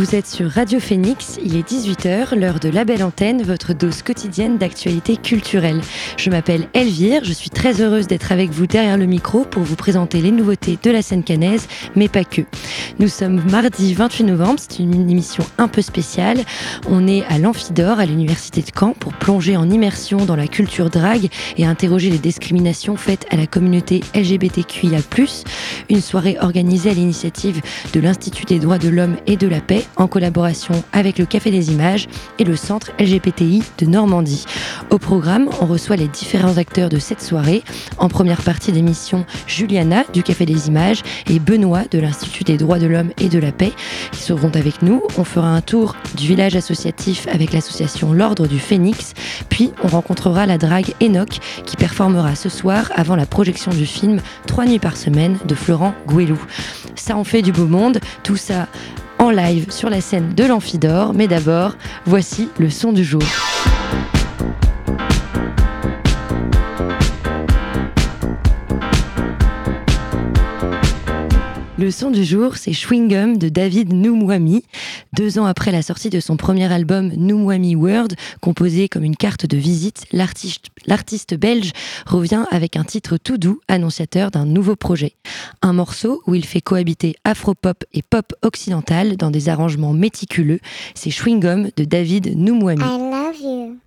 vous êtes sur Radio Phoenix, il est 18h, l'heure de la belle antenne, votre dose quotidienne d'actualité culturelle. Je m'appelle Elvire, je suis très heureuse d'être avec vous derrière le micro pour vous présenter les nouveautés de la scène canaise, mais pas que. Nous sommes mardi 28 novembre, c'est une émission un peu spéciale. On est à l'Amphidore, à l'Université de Caen, pour plonger en immersion dans la culture drague et interroger les discriminations faites à la communauté LGBTQIA+. Une soirée organisée à l'initiative de l'Institut des droits de l'homme et de la paix en collaboration avec le Café des Images et le Centre LGBTI de Normandie. Au programme, on reçoit les différents acteurs de cette soirée. En première partie d'émission, Juliana du Café des Images et Benoît de l'Institut des droits de l'homme et de la paix qui seront avec nous. On fera un tour du village associatif avec l'association L'Ordre du Phénix, puis on rencontrera la drague Enoch qui performera ce soir avant la projection du film Trois nuits par semaine de Florent Gouelou. Ça en fait du beau monde, tout ça en live sur la scène de l'Amphidore. Mais d'abord, voici le son du jour. Le son du jour, c'est Chewing Gum de David Noumwami. Deux ans après la sortie de son premier album Noumwami World, composé comme une carte de visite, l'artiste belge revient avec un titre tout doux, annonciateur d'un nouveau projet. Un morceau où il fait cohabiter afro-pop et pop occidental dans des arrangements méticuleux. C'est Chewing Gum de David Noumwami. I love you.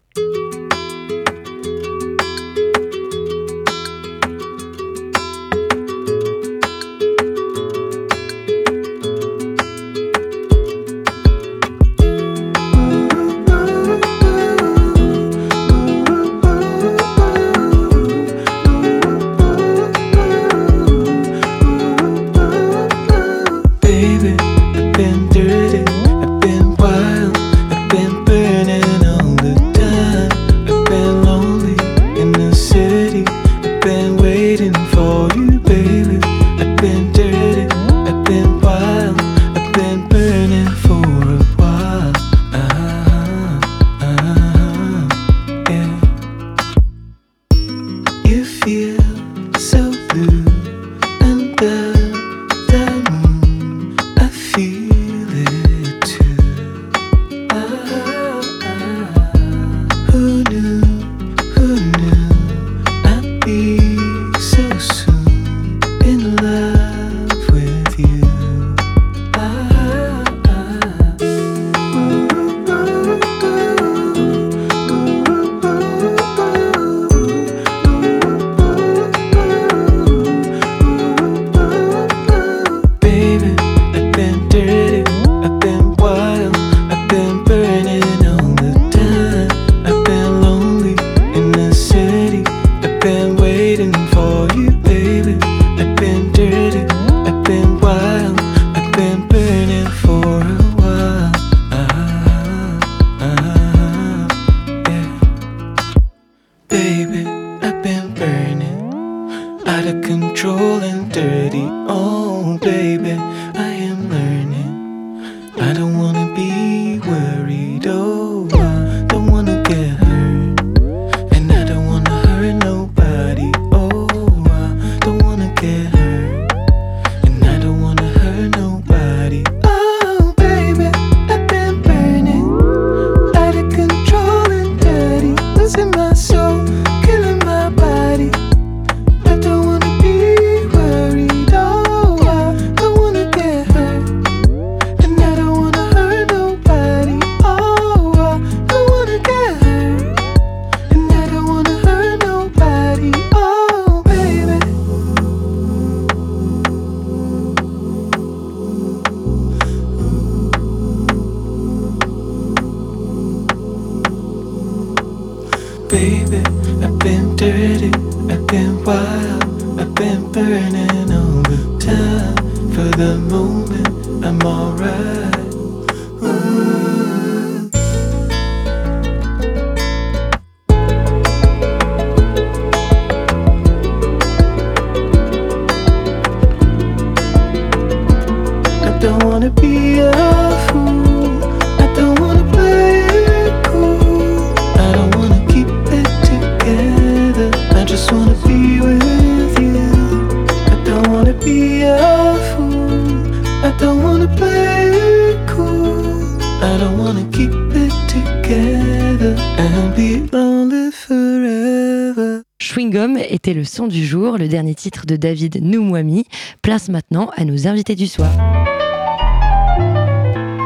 Schwingum était le son du jour, le dernier titre de David Noumouami. Place maintenant à nos invités du soir.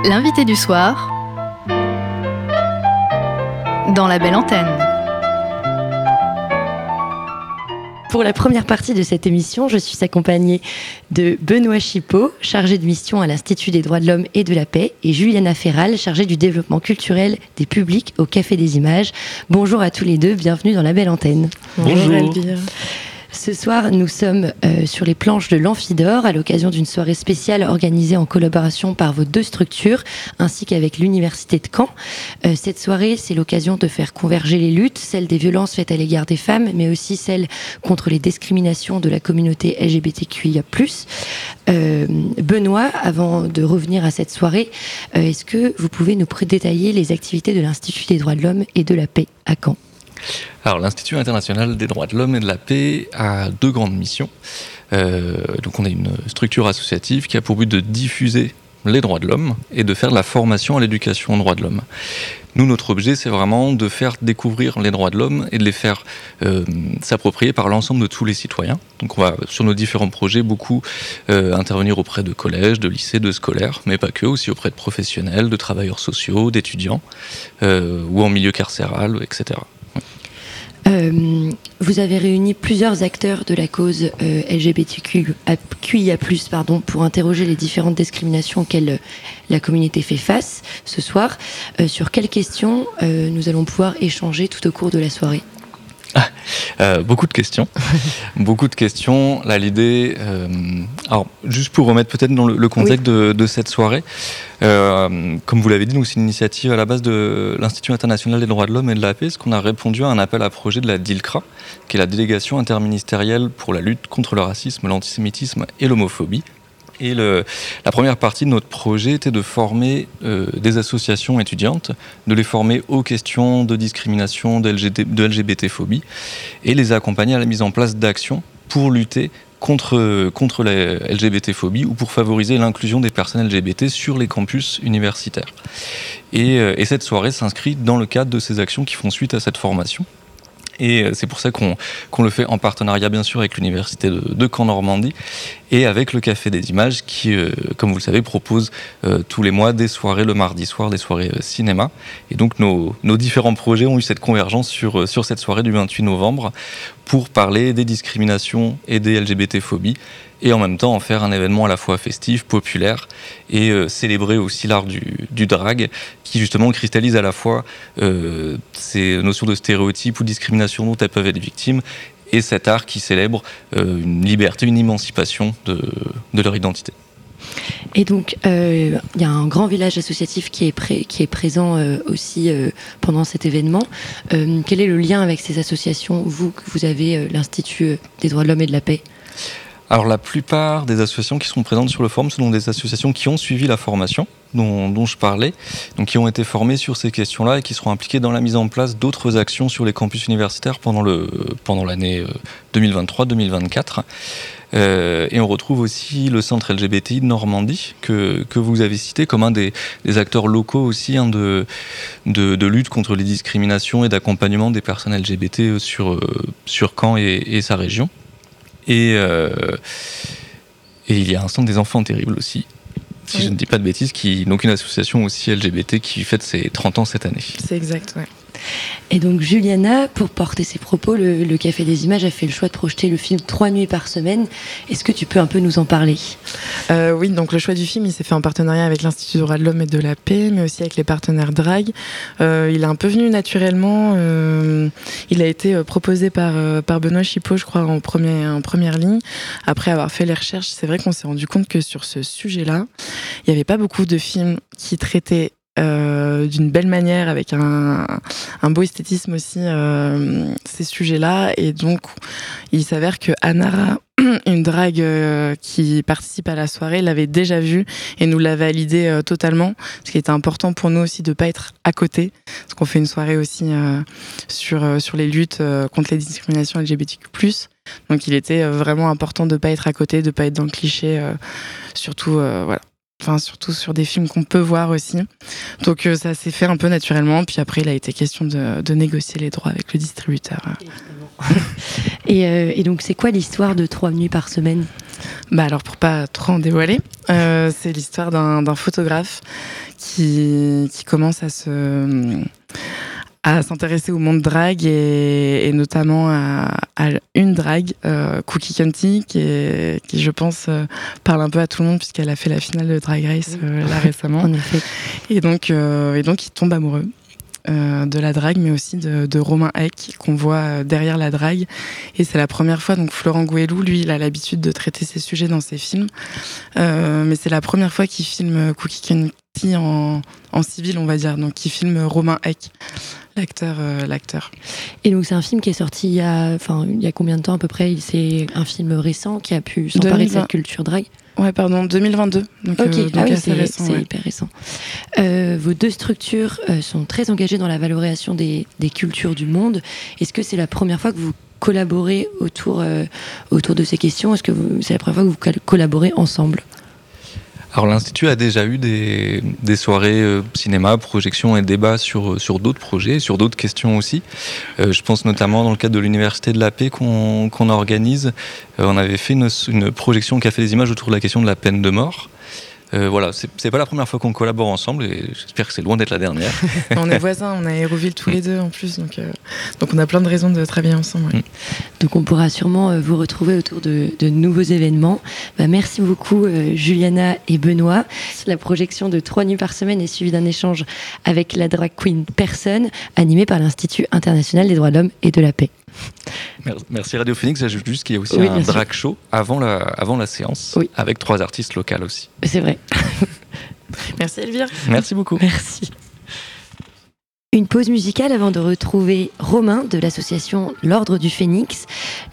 L'invité du soir dans la belle antenne. Pour la première partie de cette émission, je suis accompagnée de Benoît Chipot, chargé de mission à l'Institut des droits de l'homme et de la paix, et Juliana Ferral, chargée du développement culturel des publics au Café des Images. Bonjour à tous les deux, bienvenue dans la belle antenne. Bonjour. Elvire. Ce soir, nous sommes euh, sur les planches de l'Amphidore à l'occasion d'une soirée spéciale organisée en collaboration par vos deux structures ainsi qu'avec l'Université de Caen. Euh, cette soirée, c'est l'occasion de faire converger les luttes, celles des violences faites à l'égard des femmes, mais aussi celles contre les discriminations de la communauté LGBTQIA+. Euh, Benoît, avant de revenir à cette soirée, euh, est-ce que vous pouvez nous détailler les activités de l'Institut des droits de l'homme et de la paix à Caen? Alors, l'Institut international des droits de l'homme et de la paix a deux grandes missions. Euh, donc, on a une structure associative qui a pour but de diffuser les droits de l'homme et de faire de la formation à l'éducation aux droits de l'homme. Nous, notre objet, c'est vraiment de faire découvrir les droits de l'homme et de les faire euh, s'approprier par l'ensemble de tous les citoyens. Donc, on va, sur nos différents projets, beaucoup euh, intervenir auprès de collèges, de lycées, de scolaires, mais pas que, aussi auprès de professionnels, de travailleurs sociaux, d'étudiants, ou en milieu carcéral, etc. Euh, vous avez réuni plusieurs acteurs de la cause euh, LGBTQIA+, pardon, pour interroger les différentes discriminations auxquelles euh, la communauté fait face ce soir. Sur quelles questions nous allons pouvoir échanger tout au cours de la soirée? Euh, beaucoup de questions. beaucoup de questions. Là, l'idée. euh, alors, juste pour remettre peut-être dans le, le contexte de, de cette soirée, euh, comme vous l'avez dit, c'est une initiative à la base de l'Institut international des droits de l'homme et de la paix, ce qu'on a répondu à un appel à projet de la DILCRA, qui est la délégation interministérielle pour la lutte contre le racisme, l'antisémitisme et l'homophobie. Et la première partie de notre projet était de former euh, des associations étudiantes, de les former aux questions de discrimination, de, LGBT, de LGBT-phobie, et les accompagner à la mise en place d'actions pour lutter contre, contre la LGBT-phobie ou pour favoriser l'inclusion des personnes LGBT sur les campus universitaires. Euh, et cette soirée s'inscrit dans le cadre de ces actions qui font suite à cette formation. Et euh, c'est pour ça qu'on le fait en partenariat bien sûr avec l'université de, de Caen Normandie et avec le Café des Images qui, euh, comme vous le savez, propose euh, tous les mois des soirées le mardi soir, des soirées cinéma. Et donc nos, différents projets ont eu cette convergence sur, sur cette soirée du 28 novembre pour parler des discriminations et des LGBT-phobies et en même temps en faire un événement à la fois festif, populaire et euh, célébrer aussi l'art du, du drag qui justement cristallise à la fois euh, ces notions de stéréotypes ou discrimination dont elles peuvent être victimes et cet art qui célèbre euh, une liberté, une émancipation de, de leur identité. Et donc, il y a un grand village associatif qui est, présent aussi pendant cet événement. Quel est le lien avec ces associations, vous, que vous avez l'Institut des droits de l'homme et de la paix? Alors la plupart des associations qui sont présentes sur le forum sont des associations qui ont suivi la formation dont, je parlais, donc qui ont été formées sur ces questions-là et qui seront impliquées dans la mise en place d'autres actions sur les campus universitaires pendant le pendant l'année euh, 2023-2024. Euh, et on retrouve aussi le centre LGBTI de Normandie que, que vous avez cité comme un des, acteurs locaux aussi hein, de, de, lutte contre les discriminations et d'accompagnement des personnes LGBT sur, euh, sur Caen et sa région. Et, euh, et il y a un centre des enfants terribles aussi, si Oui. je ne dis pas de bêtises, qui, donc une association aussi LGBT qui fête ses 30 ans cette année. C'est exact, ouais. Et donc, Juliana, pour porter ses propos, le, Café des Images a fait le choix de projeter le film trois nuits par semaine. Est-ce que tu peux un peu nous en parler? Euh, oui, donc le choix du film, il s'est fait en partenariat avec l'Institut des droits de l'homme et de la paix, mais aussi avec les partenaires Drag. Euh, il est un peu venu naturellement. euh, il a été euh, proposé par, euh, par Benoît Chipot, je crois, en première ligne. Après avoir fait les recherches, c'est vrai qu'on s'est rendu compte que sur ce sujet-là, il n'y avait pas beaucoup de films qui traitaient euh, d'une belle manière, avec un, beau esthétisme aussi, euh, ces sujets-là. Et donc, il s'avère que Anara, une drague euh, qui participe à la soirée, l'avait déjà vu et nous l'a validé totalement. Ce qui était important pour nous aussi de pas être à côté, parce qu'on fait une soirée aussi sur, sur les luttes contre les discriminations LGBTQ+. Donc il était vraiment important de pas être à côté, de pas être dans le cliché, surtout voilà. Enfin surtout sur des films qu'on peut voir aussi. Donc euh, ça s'est fait un peu naturellement. Puis après, il a été question de, de négocier les droits avec le distributeur. Et, euh, et donc, c'est quoi l'histoire de trois nuits par semaine? Bah alors pour pas trop en dévoiler, euh, c'est l'histoire d'un photographe qui, qui commence à se à s'intéresser au monde drag et, et notamment à, à une drag, euh, Cookie Canty, qui, est, qui je pense euh, parle un peu à tout le monde puisqu'elle a fait la finale de Drag Race euh, là récemment. En effet. Et donc, et donc il tombe amoureux de la drague, mais aussi de, de Romain Eck, qu'on voit derrière la drague. Et c'est la première fois, donc Florent Gouelou, lui, il a l'habitude de traiter ces sujets dans ses films. Mais c'est la première fois qu'il filme Cookie En, en civil, on va dire. Donc il filme Romain Eck, l'acteur. euh, l'acteur. Et donc, c'est un film qui est sorti il y a, enfin, il y a combien de temps à peu près? C'est un film récent qui a pu s'emparer de 2020. cette culture drag. Ouais, pardon, 2022. Donc, Ok, euh, ah oui, c'est ouais. hyper récent. Euh, vos deux structures euh, sont très engagées dans la valorisation des, des cultures du monde. Est-ce que c'est la première fois que vous collaborez autour, autour de ces questions? Est-ce que c'est la première fois que vous col- collaborez ensemble? Alors l'Institut a déjà eu des, soirées euh, cinéma, projections et débats sur, sur d'autres projets, sur d'autres questions aussi. Euh, je pense notamment dans le cadre de l'Université de la Paix qu'on organise. Euh, on avait fait une, une projection qui a fait des images autour de la question de la peine de mort. Euh, voilà, c'est pas la première fois qu'on collabore ensemble et j'espère que c'est loin d'être la dernière. on est voisins, on a Aéroville tous les deux en plus. Donc, euh, donc on a plein de raisons de travailler ensemble. ouais. Donc on pourra sûrement euh, vous retrouver autour de, de nouveaux événements. Bah, merci beaucoup euh, Juliana et Benoît. La projection de trois nuits par semaine est suivie d'un échange avec la drag queen Personne, animée par l'Institut international des droits de l'homme et de la paix. Merci- Radio Phoenix. J'ajoute juste qu'il y a aussi Oui, un drag show avant la, avant la séance Oui. avec trois artistes locales aussi. C'est vrai. Merci Elvire. Merci beaucoup. Merci. Une pause musicale avant de retrouver Romain de l'association L'Ordre du Phénix.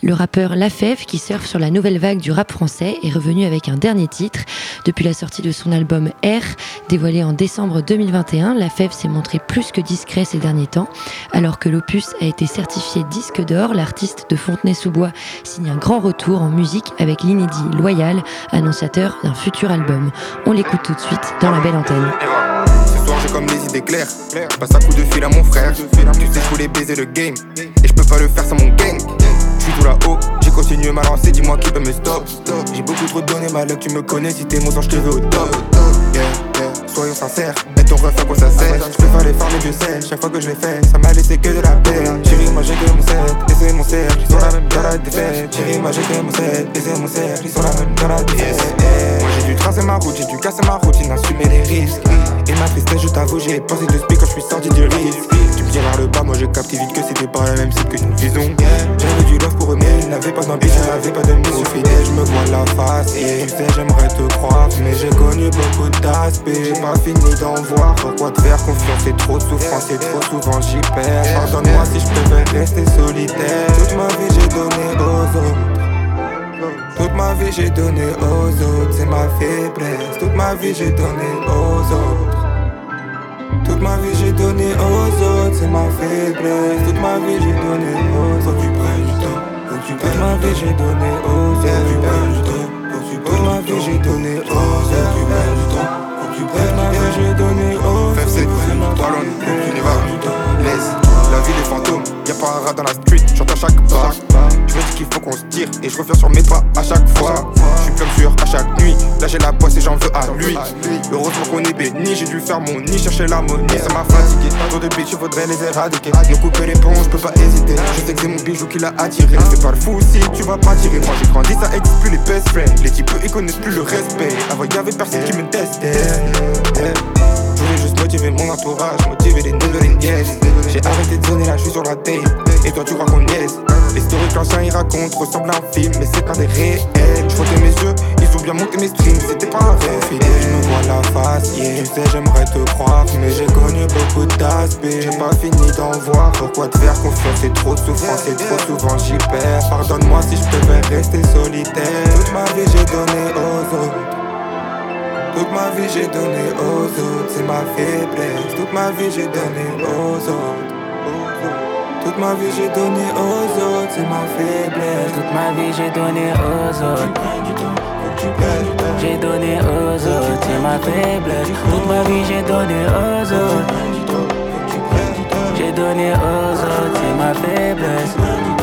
Le rappeur Lafèvre, qui surfe sur la nouvelle vague du rap français, est revenu avec un dernier titre. Depuis la sortie de son album R, dévoilé en décembre 2021, Lafèvre s'est montré plus que discret ces derniers temps. Alors que l'opus a été certifié disque d'or, l'artiste de Fontenay-sous-Bois signe un grand retour en musique avec l'inédit Loyal, annonciateur d'un futur album. On l'écoute tout de suite dans la belle antenne. J'ai comme des idées claires. Je passe un coup de fil à mon frère. Tu sais je voulais baiser le game. Et je peux pas le faire sans mon gang. Je suis tout là-haut. J'ai continué ma lancée. Dis-moi qui peut me stop. J'ai beaucoup trop donné ma luck. Tu me connais. Si t'es mon sang je te veux au top. Yeah, yeah, soyons sincères. Et ton ref à quoi ça sert? Je préfère les farmer Dieu sait Chaque fois que je l'ai fait Ça m'a laissé que de la peine. Chérie moi j'ai que mon set. Et c'est mon cercle. Ils sont la même dans la défaite. Chérie moi j'ai que mon set. Et c'est mon cercle. Ils sont la même dans la défaite dû tracer ma route J'ai dû casser ma routine Assumer les risques. Et ma tristesse je t'avoue J'ai pensé de speak quand je suis sorti du risque Tu me dis vers le bas Moi j'ai capté vite que c'était pas la même cible que une vision J'avais du love pour eux Mais ils n'avaient pas d'ambition N'avaient pas de mission fidèle. Je me vois la face Et tu sais j'aimerais te croire. Mais j'ai connu beaucoup d'aspects. J'ai pas fini d'en voir. Pourquoi te faire confiance? C'est trop de souffrance Et trop souvent j'y perds. Pardonne-moi si je préfère rester solitaire. Toute ma vie j'ai donné aux autres toute ma vie j'ai donné aux autres, c'est ma faiblesse. Toute ma vie j'ai donné aux autres. Toute ma vie j'ai donné aux autres, c'est ma faiblesse. Toute ma vie j'ai donné aux autres. Faut que tu prennes du temps, faut que tu Toute ma vie j'ai donné aux autres. Faut que tu prennes du temps, faut que tu Toute ma vie j'ai donné aux autres. Faut que tu prennes du temps, que Toute ma vie j'ai donné c'est y va, laisse La vie des fantômes, y'a pas un rat dans la street, chante à chaque pas. Je me dis qu'il faut qu'on se tire et je reviens sur mes pas à chaque fois. Je suis comme sûr à chaque nuit, là j'ai la poisse et j'en veux à lui. Heureusement qu'on est béni, j'ai dû faire mon nid, chercher l'harmonie, ça m'a fatigué Trop de bitches, faudrait les éradiquer. Me couper les ponts, je peux pas hésiter. Je sais que c'est mon bijou qui l'a attiré. Fais pas le fou si tu vas pas tirer. Moi j'ai grandi, ça existe plus les best friends. Les types ils connaissent plus le respect. Avant y'avait personne qui me testait. je mon entourage, motiver les niggas yes. J'ai arrêté de zoner là, je sur la tape. Et toi, tu crois qu'on yes. Les stories que l'ancien il raconte ressemblent à un film, mais c'est pas des réels. Je mes yeux, ils ont bien monté mes streams, c'était pas un rêve. Fidèle, je me vois la face, yeah. Tu sais, j'aimerais te croire, mais j'ai connu beaucoup d'aspects. J'ai pas fini d'en voir. Pourquoi te faire confiance, c'est trop de souffrance, et trop souvent j'y perds. Pardonne-moi si je préfère rester solitaire. Toute ma vie, j'ai donné aux autres. Toute ma vie j'ai donné aux autres, c'est ma faiblesse. Toute ma vie j'ai donné aux autres. Toute ma vie j'ai donné aux autres, c'est ma faiblesse. Toute ma vie j'ai donné aux autres. J'ai donné aux autres, c'est ma faiblesse. Toute ma vie j'ai donné aux autres. J'ai donné aux autres, c'est ma faiblesse.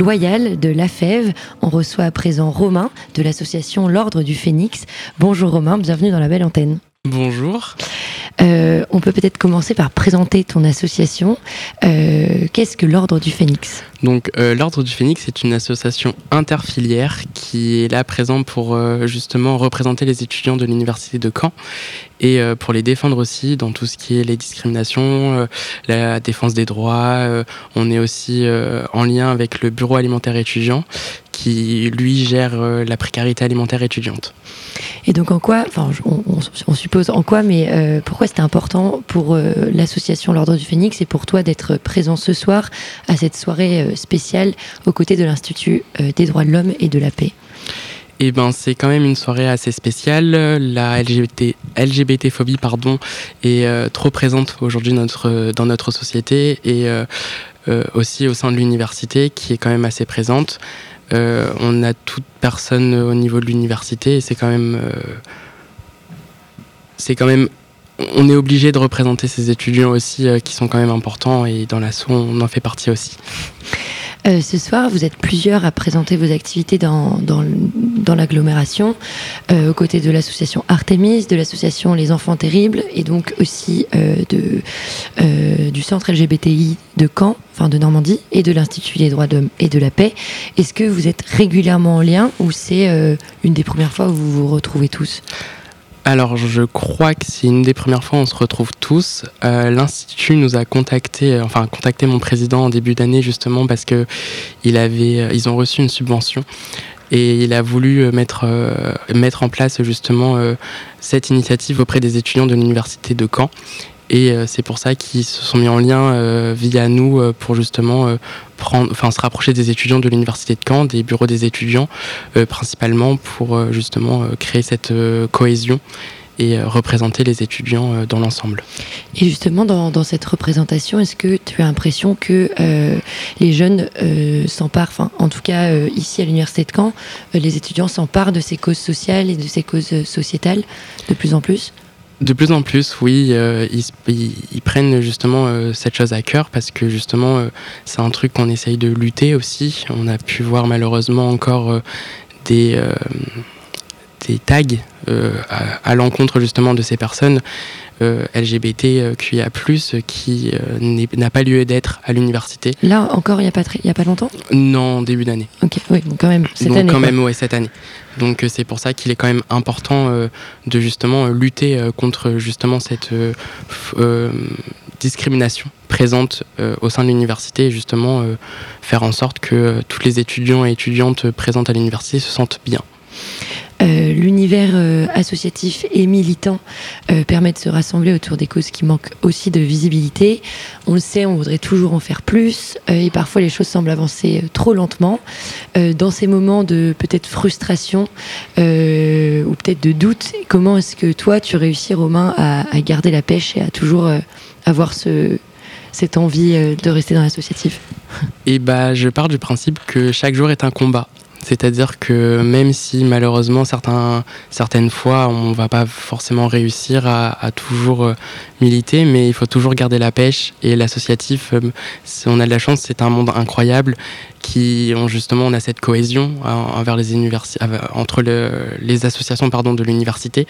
Loyal de La Fève. On reçoit à présent Romain de l'association L'Ordre du Phénix. Bonjour Romain, bienvenue dans la belle antenne. Bonjour. Euh, on peut peut-être commencer par présenter ton association. Euh, Qu'est-ce que l'Ordre du Phénix? Donc, euh, l'Ordre du Phénix est une association interfilière qui est là présente pour justement représenter les étudiants de l'Université de Caen et pour les défendre aussi dans tout ce qui est les discriminations, la défense des droits. on est aussi en lien avec le Bureau alimentaire étudiant qui, lui, gère la précarité alimentaire étudiante. Et donc en quoi, enfin on, on, on, suppose en quoi, mais euh, pourquoi c'était important pour euh, l'association L'Ordre du Phénix et pour toi d'être présent ce soir à cette soirée euh, spéciale aux côtés de l'Institut des droits de l'homme et de la paix? Eh ben, c'est quand même une soirée assez spéciale. La LGBT, LGBT-phobie pardon, est euh, trop présente aujourd'hui notre, dans notre société et euh, euh, aussi au sein de l'université qui est quand même assez présente. On a toute personne au niveau de l'université et c'est quand même. c'est quand même. On est obligé de représenter ces étudiants aussi qui sont quand même importants et dans l'assaut, on en fait partie aussi. Euh, ce soir, vous êtes plusieurs à présenter vos activités dans, dans, l'agglomération, euh, aux côtés de l'association Artemis, de l'association Les Enfants Terribles, et donc aussi euh, de, euh, du centre LGBTI de Caen, enfin de Normandie, et de l'Institut des droits de et de la paix. Est-ce que vous êtes régulièrement en lien ou c'est euh, une des premières fois où vous vous retrouvez tous? Alors, je crois que c'est une des premières fois où on se retrouve tous. Euh, L'Institut nous a contacté, euh, enfin, contacté mon président en début d'année justement parce que euh, ont reçu une subvention et il a voulu mettre, en place justement cette initiative auprès des étudiants de l'Université de Caen. Et euh, c'est pour ça qu'ils se sont mis en lien euh, via nous euh, pour justement prendre, enfin, se rapprocher des étudiants de l'université de Caen, des bureaux des étudiants, principalement pour justement créer cette cohésion et représenter les étudiants dans l'ensemble. Et justement, dans, cette représentation, est-ce que tu as l'impression que les jeunes s'emparent, enfin, en tout cas ici à l'université de Caen, les étudiants s'emparent de ces causes sociales et de ces causes sociétales de plus en plus? De plus en plus, oui, euh, ils, prennent justement euh, cette chose à cœur parce que justement, euh, c'est un truc qu'on essaye de lutter aussi. On a pu voir malheureusement encore des, des tags à, à l'encontre justement de ces personnes. Euh, LGBTQIA+, qui euh, n'a pas lieu d'être à l'université. Là encore, il n'y a, pas y a pas longtemps? Non, début d'année. Ok, oui, donc quand même cette donc année. quand même, ouais, cette année. Donc euh, c'est pour ça qu'il est quand même important euh, de justement lutter euh, contre justement cette euh, discrimination présente au sein de l'université et justement faire en sorte que tous les étudiants et étudiantes présentes à l'université se sentent bien. Euh, l'univers euh, associatif et militant euh, permet de se rassembler autour des causes qui manquent aussi de visibilité. On le sait, on voudrait toujours en faire plus et parfois les choses semblent avancer trop lentement. dans ces moments de peut-être frustration ou peut-être de doute, comment est-ce que toi tu réussis, Romain, à, garder la pêche et à toujours avoir ce, cette envie de rester dans l'associatif? Et bah, je pars du principe que chaque jour est un combat. C'est-à-dire que même si malheureusement certaines fois on va pas forcément réussir à, toujours euh, militer, mais il faut toujours garder la pêche et l'associatif, euh, on a de la chance, c'est un monde incroyable qui justement on a cette cohésion euh, universités, entre le, les associations pardon de l'université.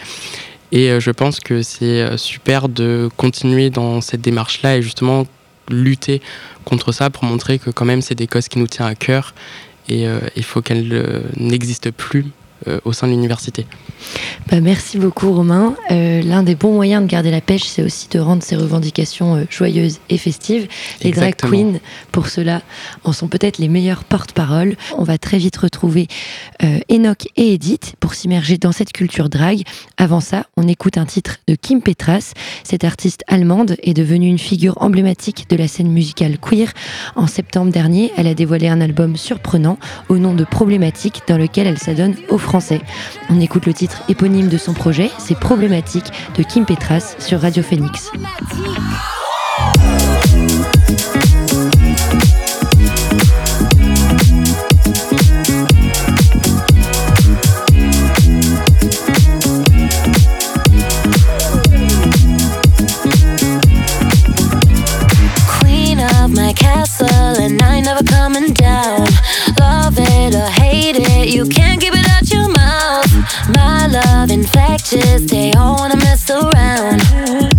Et je pense que c'est super de continuer dans cette démarche-là et justement lutter contre ça pour montrer que quand même c'est des causes qui nous tiennent à cœur et euh, il faut qu'elle euh, n'existe plus au sein de l'université. Bah, merci beaucoup Romain. Euh, L'un des bons moyens de garder la pêche, c'est aussi de rendre ces revendications euh, joyeuses et festives. Les drag queens, pour cela, en sont peut-être les meilleurs porte-parole. On va très vite retrouver euh, Enoch et Edith pour s'immerger dans cette culture drag. Avant ça, on écoute un titre de Kim Petras. Cette artiste allemande est devenue une figure emblématique de la scène musicale queer. En septembre dernier, elle a dévoilé un album surprenant au nom de Problématique dans lequel elle s'adonne aux On écoute le titre éponyme de son projet, c'est Problématique de Kim Petras sur Radio Phoenix. My love infectious, they all wanna mess around.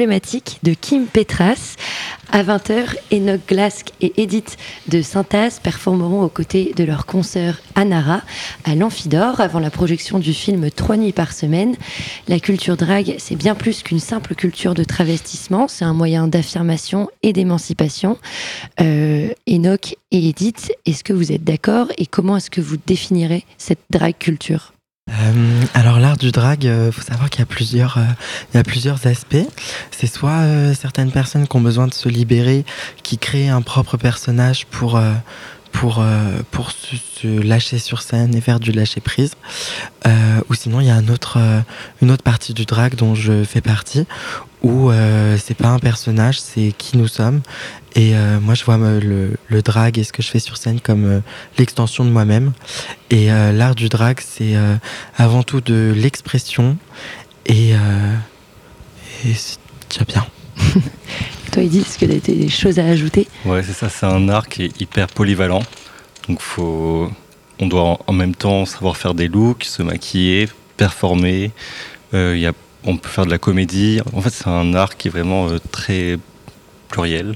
De Kim Petras. À 20h, Enoch Glask et Edith de Synthase performeront aux côtés de leur consoeur Anara à l'Amphidore avant la projection du film Trois nuits par semaine. La culture drague, c'est bien plus qu'une simple culture de travestissement, c'est un moyen d'affirmation et d'émancipation. Euh, Enoch et Edith, est-ce que vous êtes d'accord et comment est-ce que vous définirez cette drag culture? Euh, alors l'art du drag, il faut savoir qu'il y a plusieurs, euh, y a plusieurs aspects. C'est soit euh, certaines personnes qui ont besoin de se libérer, qui créent un propre personnage pour euh, pour euh, pour se, lâcher sur scène et faire du lâcher prise. Euh, ou sinon il y a euh, une autre partie du drag dont je fais partie où euh, c'est pas un personnage, c'est qui nous sommes. Et euh, moi, je vois me- le, le drag et ce que je fais sur scène comme euh, l'extension de moi-même. Et euh, l'art du drag, c'est euh, avant tout de l'expression. Et, euh, et c'est déjà bien. Toi, Edith, est-ce que tu as des choses à ajouter? Ouais, c'est ça, c'est un art qui est hyper polyvalent. Donc faut, on doit en, même temps savoir faire des looks, se maquiller, performer. Euh, il y a, on peut faire de la comédie. En fait, c'est un art qui est vraiment euh, très pluriel.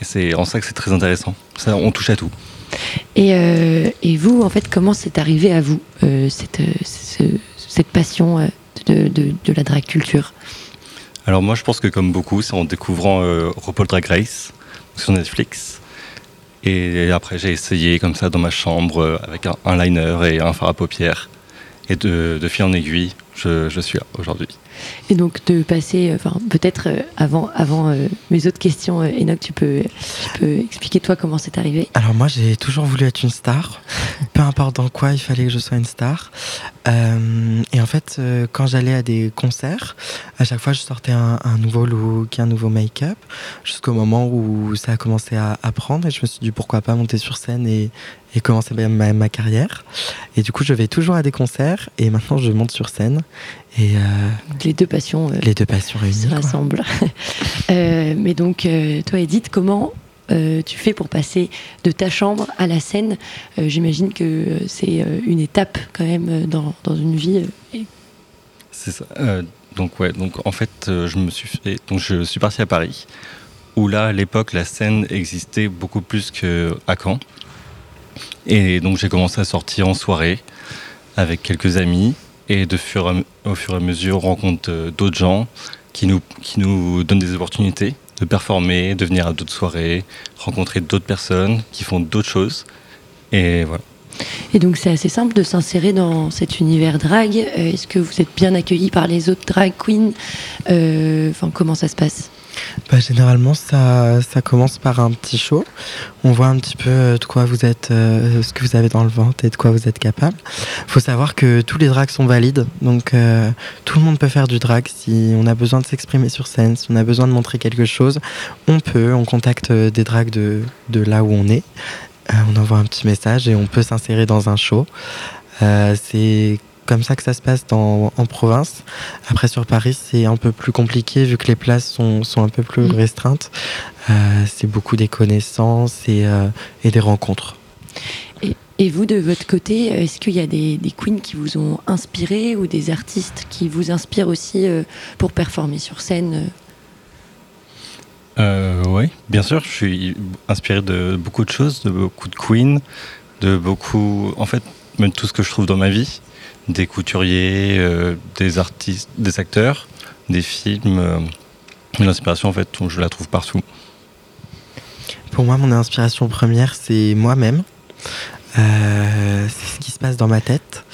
Et c'est en ça que c'est très intéressant. Ça, on touche à tout. Et, euh, et vous, en fait, comment c'est arrivé à vous, euh, cette, ce- cette passion de, de- de la drag culture? Alors moi, je pense que comme beaucoup, c'est en découvrant euh, RuPaul Drag Race sur Netflix. Et après, j'ai essayé comme ça dans ma chambre avec un, un liner et un fard à paupières. Et de, de fil en aiguille, je, je suis là aujourd'hui. Et donc de passer, euh, enfin peut-être euh, avant, avant euh, mes autres questions, Enoch, tu peux, tu peux expliquer toi comment c'est arrivé? Alors moi, j'ai toujours voulu être une star. peu importe dans quoi, il fallait que je sois une star. Euh, et en fait, euh, quand j'allais à des concerts, à chaque fois, je sortais un, un nouveau look, un nouveau make-up, jusqu'au moment où ça a commencé à, à prendre. Et je me suis dit pourquoi pas monter sur scène et, et commencer ma, ma, ma carrière. Et du coup, je vais toujours à des concerts et maintenant, je monte sur scène. Et euh, Les deux passions euh, les deux passions réunies. se rassemblent. Euh, mais donc, euh, toi, Edith, comment euh, tu fais pour passer de ta chambre à la scène? Euh, J'imagine que c'est euh, une étape quand même dans, dans une vie. C'est ça. Euh, donc ouais, donc en fait, euh, je me suis fait, donc je suis parti à Paris, où là, à l'époque, la scène existait beaucoup plus qu'à Caen. Et donc j'ai commencé à sortir en soirée avec quelques amis, et de fur au fur et à mesure, on rencontre euh, d'autres gens qui nous, qui nous donnent des opportunités de performer, de venir à d'autres soirées, rencontrer d'autres personnes qui font d'autres choses. Et voilà. Et donc, c'est assez simple de s'insérer dans cet univers drag. Euh, Est-ce que vous êtes bien accueillis par les autres drag queens? Euh, Enfin, comment ça se passe? Bah, généralement, ça, commence par un petit show. On voit un petit peu euh, de quoi vous êtes, euh, ce que vous avez dans le ventre et de quoi vous êtes capable. faut savoir que tous les drags sont valides, donc euh, tout le monde peut faire du drag. Si on a besoin de s'exprimer sur scène, si on a besoin de montrer quelque chose, on peut. On contacte des drags de, là où on est. On envoie un petit message et on peut s'insérer dans un show. C'est comme ça que ça se passe dans, en province. Après, sur Paris, c'est un peu plus compliqué vu que les places sont, sont un peu plus Mm. restreintes. Euh, c'est beaucoup des connaissances et, euh, et des rencontres. et, et vous, de votre côté, est-ce qu'il y a des, des queens qui vous ont inspiré ou des artistes qui vous inspirent aussi euh, pour performer sur scène oui, bien sûr, je suis inspiré de beaucoup de choses, de beaucoup de queens, de beaucoup, en fait, même tout ce que je trouve dans ma vie, des couturiers, euh, des artistes, des acteurs, des films. euh, L'inspiration, en fait, je la trouve partout. Pour moi, mon inspiration première, c'est moi-même. Euh, c'est ce qui se passe dans ma tête.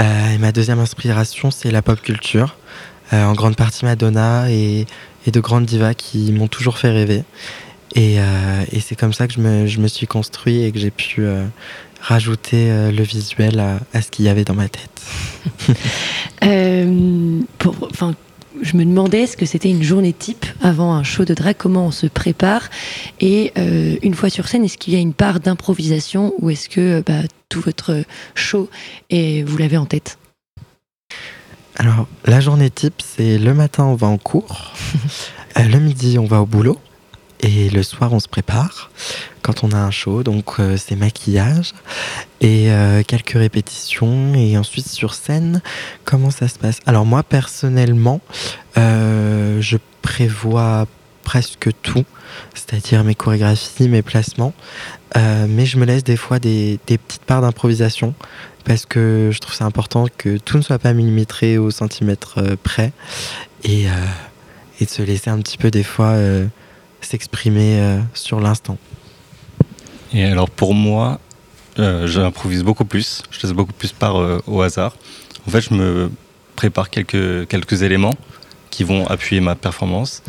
Euh, et ma deuxième inspiration, c'est la pop culture. Euh, en grande partie Madonna et, de grandes divas qui m'ont toujours fait rêver. Et, euh, c'est comme ça que je me, je me suis construit et que j'ai pu euh, rajouter euh, le visuel à, à ce qu'il y avait dans ma tête. Euh, pour, je me demandais ce que c'était une journée type avant un show de drag, comment on se prépare. Et euh, une fois sur scène, est-ce qu'il y a une part d'improvisation ou est-ce que euh, bah, tout votre show, et vous l'avez en tête? Alors, la journée type, c'est le matin, on va en cours. Le midi, on va au boulot. Et le soir, on se prépare quand on a un show. Donc, euh, c'est maquillage et euh, quelques répétitions. Et ensuite, sur scène, comment ça se passe? Alors, moi, personnellement, euh, je prévois presque tout, c'est-à-dire mes chorégraphies, mes placements. Mais je me laisse des fois des, petites parts d'improvisation parce que je trouve c'est important que tout ne soit pas millimétré au centimètre près et, et de se laisser un petit peu des fois s'exprimer euh, sur l'instant. Et alors pour moi, euh, j'improvise beaucoup plus, je laisse beaucoup plus part euh, au hasard. En fait, je me prépare quelques, quelques éléments qui vont appuyer ma performance.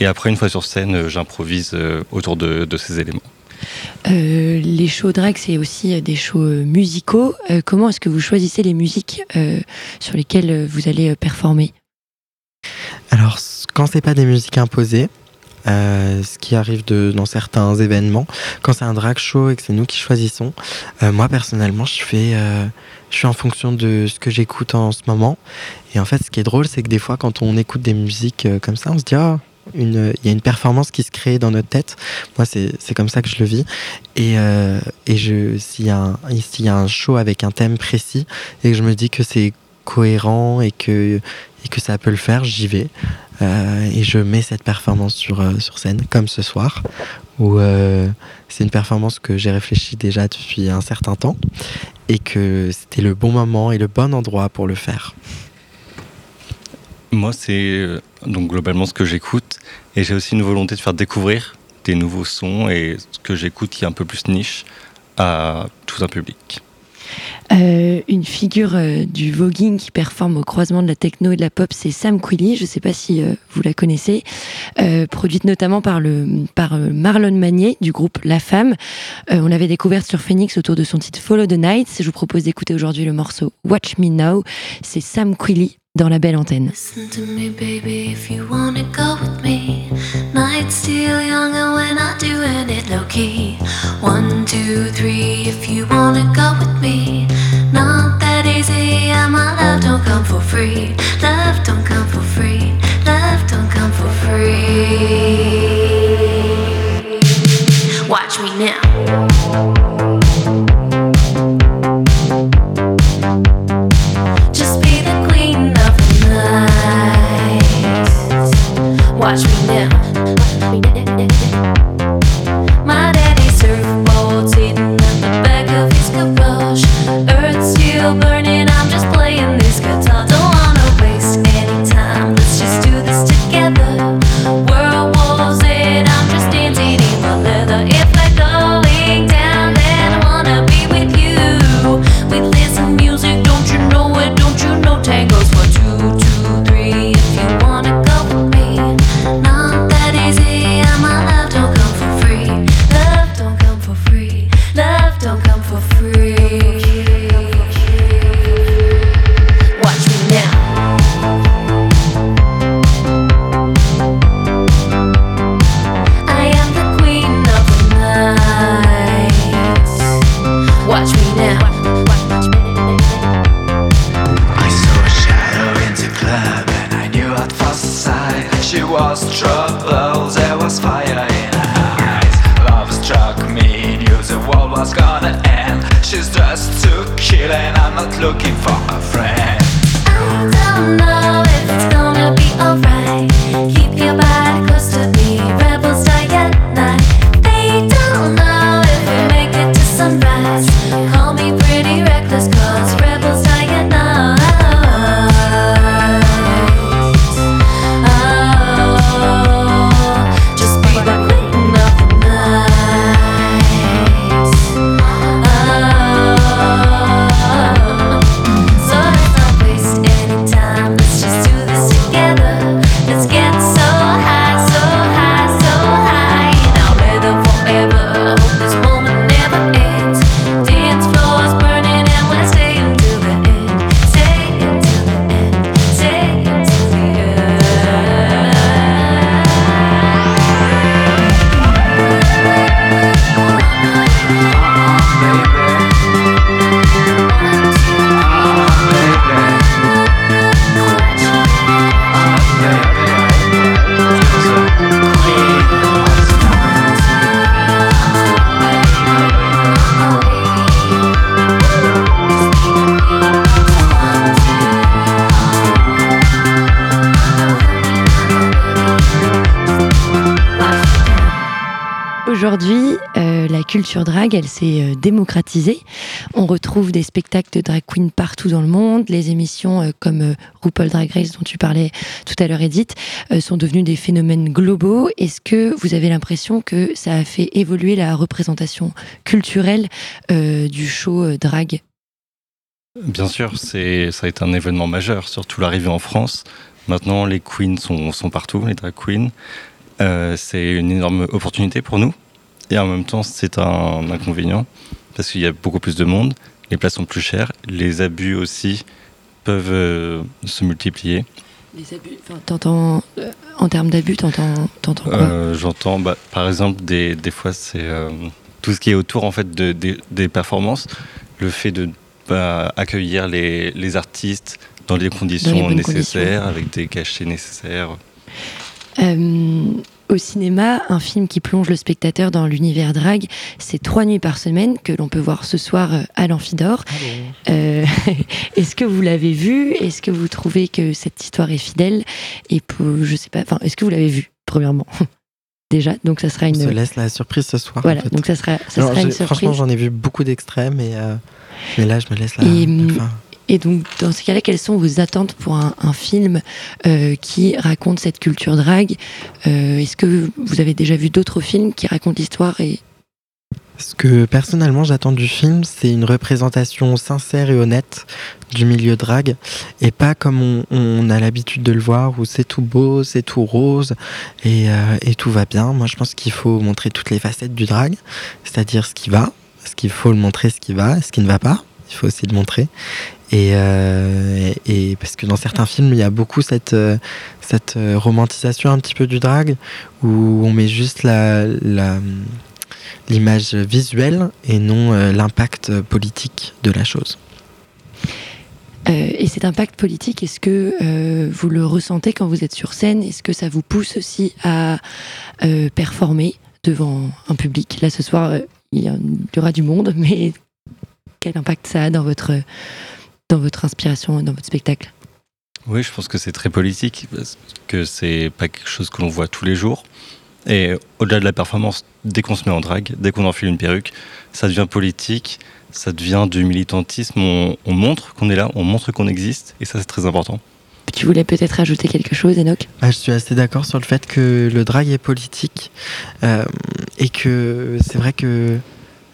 Et après, une fois sur scène, j'improvise euh, autour de, de ces éléments. Euh, les shows drag, c'est aussi des shows musicaux. Euh, comment est-ce que vous choisissez les musiques euh, sur lesquelles vous allez performer? Alors, quand c'est pas des musiques imposées, euh, ce qui arrive de, dans certains événements, quand c'est un drag show et que c'est nous qui choisissons, euh, moi personnellement, je fais, euh, je suis en fonction de ce que j'écoute en ce moment. Et en fait, ce qui est drôle, c'est que des fois, quand on écoute des musiques euh, comme ça, on se dit ah. Il y a une performance qui se crée dans notre tête. Moi, c'est comme ça que je le vis. Et, euh, et je, s'il y, s'il y a un show avec un thème précis et que je me dis que c'est cohérent et que, et que ça peut le faire, j'y vais. Euh, et je mets cette performance sur, euh, sur scène, comme ce soir, où euh, c'est une performance que j'ai réfléchi déjà depuis un certain temps et que c'était le bon moment et le bon endroit pour le faire. Moi, c'est donc globalement ce que j'écoute. Et j'ai aussi une volonté de faire découvrir des nouveaux sons et ce que j'écoute qui est un peu plus niche à tout un public. Euh, une figure euh, du voguing qui performe au croisement de la techno et de la pop, c'est Sam Quilly. Je ne sais pas si euh, vous la connaissez. Produite notamment par, Marlon Magnier du groupe La Femme. On l'avait découverte sur Phoenix autour de son titre Follow the Night. Je vous propose d'écouter aujourd'hui le morceau Watch Me Now. C'est Sam Quilly dans la belle antenne. Listen to me, baby, if you go with me. Night's still young, and we're not doing it low key. One, two, three, if you wanna go with me. Not that easy, and my love don't come for free. Love don't come for free. Love don't come for free. Watch me now. Not looking for a friend. Aujourd'hui, euh, la culture drag, elle s'est euh, démocratisée. On retrouve des spectacles de drag queen partout dans le monde. Les émissions euh, comme RuPaul Drag Race, dont tu parlais tout à l'heure, Edith, sont devenues des phénomènes globaux. Est-ce que vous avez l'impression que ça a fait évoluer la représentation culturelle du show drag? Bien sûr, ça a été un événement majeur, surtout l'arrivée en France. Maintenant, les queens sont, partout, les drag queens. C'est une énorme opportunité pour nous. Et en même temps, c'est un inconvénient, parce qu'il y a beaucoup plus de monde, les places sont plus chères, les abus aussi peuvent euh, se multiplier. Les abus, t'entends, euh, en termes d'abus, t'entends, t'entends quoi? Euh, J'entends, bah, par exemple, des, des fois, c'est tout ce qui est autour en fait de, des- des performances, le fait de bah, accueillir les, les artistes dans les conditions nécessaires, conditions. avec des cachets nécessaires. Au cinéma, un film qui plonge le spectateur dans l'univers drag, c'est Trois nuits par semaine que l'on peut voir ce soir euh, à l'Amphidore. Euh, est-ce que vous l'avez vu? Est-ce que vous trouvez que cette histoire est fidèle? Et pour, je sais pas. Enfin, est-ce que vous l'avez vu premièrement? Déjà, donc ça sera On une. se laisse la surprise ce soir. Voilà, en fait. donc ça sera, ça Alors, sera une j'ai- Franchement, surprise. j'en ai vu beaucoup d'extraits, mais, euh, mais là, je me laisse la, Et, la fin. Et donc, dans ce cas-là, quelles sont vos attentes pour un, film euh, qui raconte cette culture drague? Euh, Est-ce que vous avez déjà vu d'autres films qui racontent l'histoire et Ce que personnellement j'attends du film, c'est une représentation sincère et honnête du milieu drague et pas comme on, on a l'habitude de le voir où c'est tout beau, c'est tout rose et, euh, et tout va bien. Moi je pense qu'il faut montrer toutes les facettes du drague, c'est-à-dire ce qui va, ce qu'il faut le montrer, ce qui va, ce qui ne va pas. Il faut aussi le montrer. Et, euh, et parce que dans certains films, il y a beaucoup cette, euh, cette euh, romantisation un petit peu du drag, où on met juste la, l'image visuelle et non l'impact politique de la chose. Et cet impact politique, est-ce que vous le ressentez quand vous êtes sur scène? Est-ce que ça vous pousse aussi à performer devant un public? Là, ce soir, il y aura du monde, mais quel impact ça a dans votre, dans votre inspiration, dans votre spectacle Oui, je pense que c'est très politique, parce que c'est pas quelque chose que l'on voit tous les jours. Et au-delà de la performance, dès qu'on se met en drague, dès qu'on enfile une perruque, ça devient politique, ça devient du militantisme. On, on montre qu'on est là, on montre qu'on existe, et ça c'est très important. Tu voulais peut-être ajouter quelque chose, Enoch? Ah, je suis assez d'accord sur le fait que le drag est politique euh, et que c'est vrai que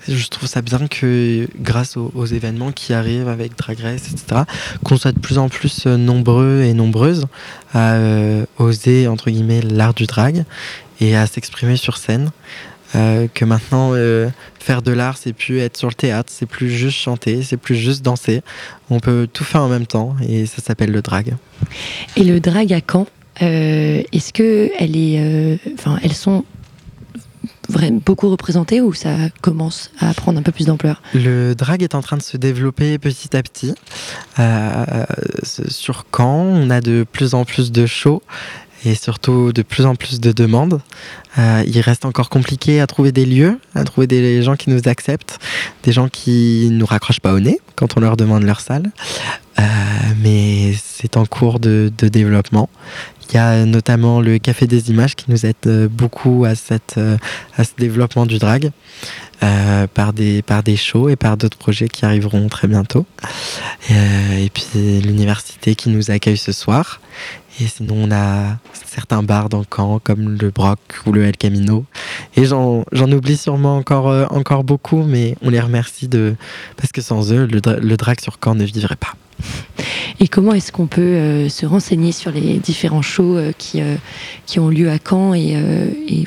je trouve ça bien que grâce aux, événements qui arrivent avec Drag Race, etc., qu'on soit de plus en plus euh, nombreux et nombreuses à euh, oser, entre guillemets, l'art du drag et à s'exprimer sur scène. Euh, que maintenant, faire de l'art, c'est plus être sur le théâtre, c'est plus juste chanter, c'est plus juste danser. On peut tout faire en même temps et ça s'appelle le drag. Et le drag à euh, est-ce que elle est, enfin, elles sont beaucoup représentées ou ça commence à prendre un peu plus d'ampleur Le drag est en train de se développer petit à petit. Euh, sur Caen, on a de plus en plus de shows et surtout de plus en plus de demandes. Euh, il reste encore compliqué à trouver des lieux, à trouver des gens qui nous acceptent, des gens qui nous raccrochent pas au nez quand on leur demande leur salle. Euh, mais c'est en cours de développement. Il y a notamment le Café des Images qui nous aide euh, beaucoup à, cette, euh, à ce développement du drag euh, par, des, par des shows et par d'autres projets qui arriveront très bientôt. Et puis l'université qui nous accueille ce soir. Et sinon, on a certains bars dans Caen, comme le Broc ou le El Camino. Et j'en oublie sûrement encore, encore beaucoup, mais on les remercie de... parce que sans eux, le, le drag sur Caen ne vivrait pas. Et comment est-ce qu'on peut euh, se renseigner sur les différents shows euh, qui, euh, qui ont lieu à Caen et,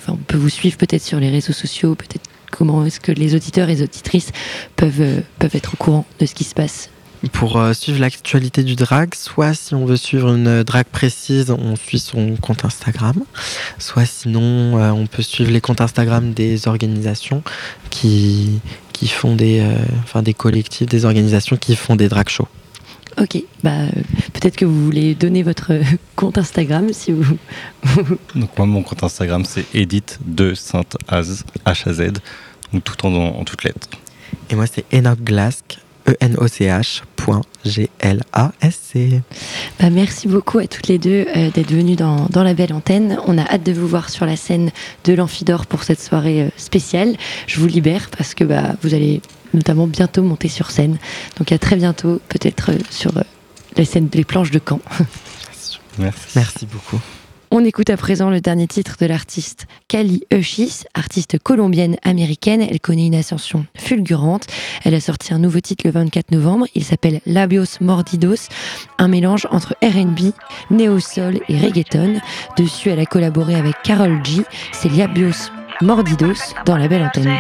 on peut vous suivre peut-être sur les réseaux sociaux, peut-être comment est-ce que les auditeurs et les auditrices peuvent, peuvent être au courant de ce qui se passe? Pour suivre l'actualité du drag, soit si on veut suivre une drag précise, on suit son compte Instagram, soit sinon on peut suivre les comptes Instagram des organisations qui, qui font des, enfin des collectifs, des organisations qui font des drag shows. Ok, bah, euh, peut-être que vous voulez donner votre compte Instagram si vous... Donc moi, mon compte Instagram, c'est Edith de Sainte Az, H-A-Z, donc tout en, en toutes lettres. Et moi c'est Enoch Glask, E E-N-O-C-H point G-L-A-S-C. Bah, merci beaucoup à toutes les deux euh, d'être venues dans, dans la belle antenne. On a hâte de vous voir sur la scène de l'Amphidore pour cette soirée euh, spéciale. Je vous libère parce que bah, vous allez notamment bientôt monter sur scène. Donc à très bientôt, peut-être euh, sur euh, les scènes, les planches de Caen. Merci. Merci beaucoup. On écoute à présent le dernier titre de l'artiste Kali Uchis, artiste colombienne américaine. Elle connaît une ascension fulgurante. Elle a sorti un nouveau titre le 24 novembre. Il s'appelle Labios Mordidos, un mélange entre RB, néo-soul et reggaeton. Dessus, elle a collaboré avec Carol G. C'est Labios Mordidos dans la belle antenne.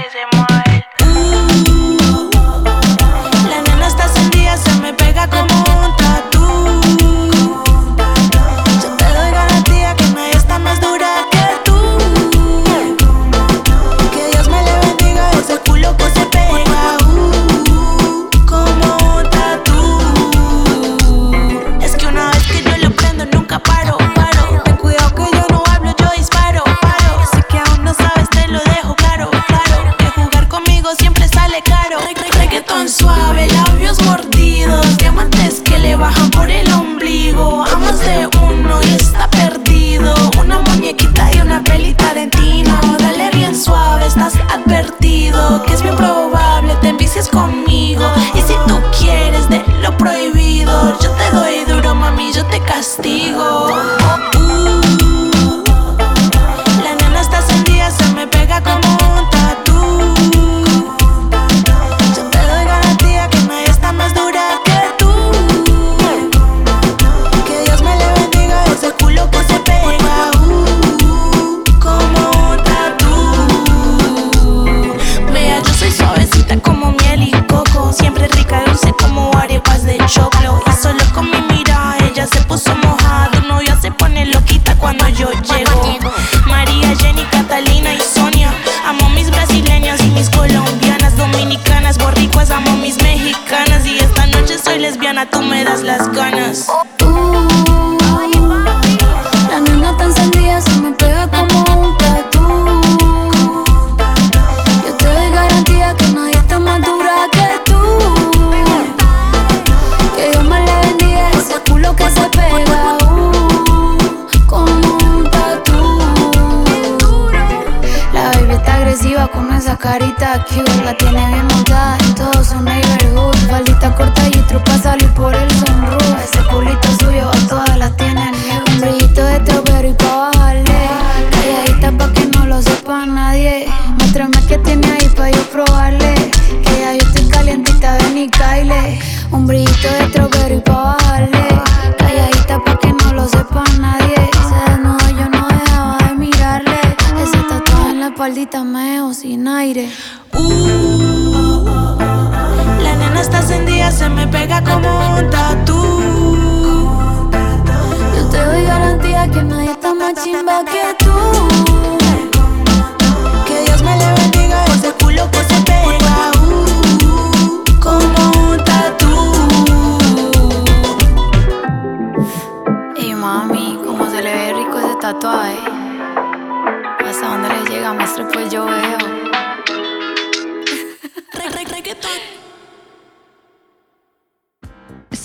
Yo te castigo. Tatuaje en la espaldita me dejó sin aire. La nena está encendida, se me pega como un tatú. Yo te doy garantía que nadie está más chimba que tú. Que Dios me le bendiga ese culo que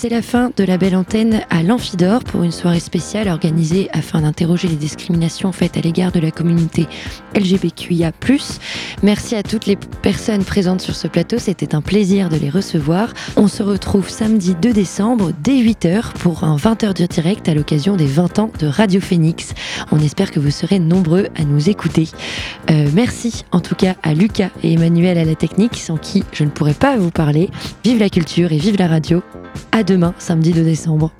C'est la fin de la belle antenne à l'Amphidore pour une soirée spéciale organisée afin d'interroger les discriminations faites à l'égard de la communauté LGBTQIA+. Merci à toutes les personnes présentes sur ce plateau, c'était un plaisir de les recevoir. On se retrouve samedi 2 décembre dès 8h pour un 20h de direct à l'occasion des 20 ans de Radio Phoenix. On espère que vous serez nombreux à nous écouter. Euh, merci en tout cas à Lucas et Emmanuel à la technique sans qui je ne pourrais pas vous parler. Vive la culture et vive la radio. À demain, samedi 2 décembre.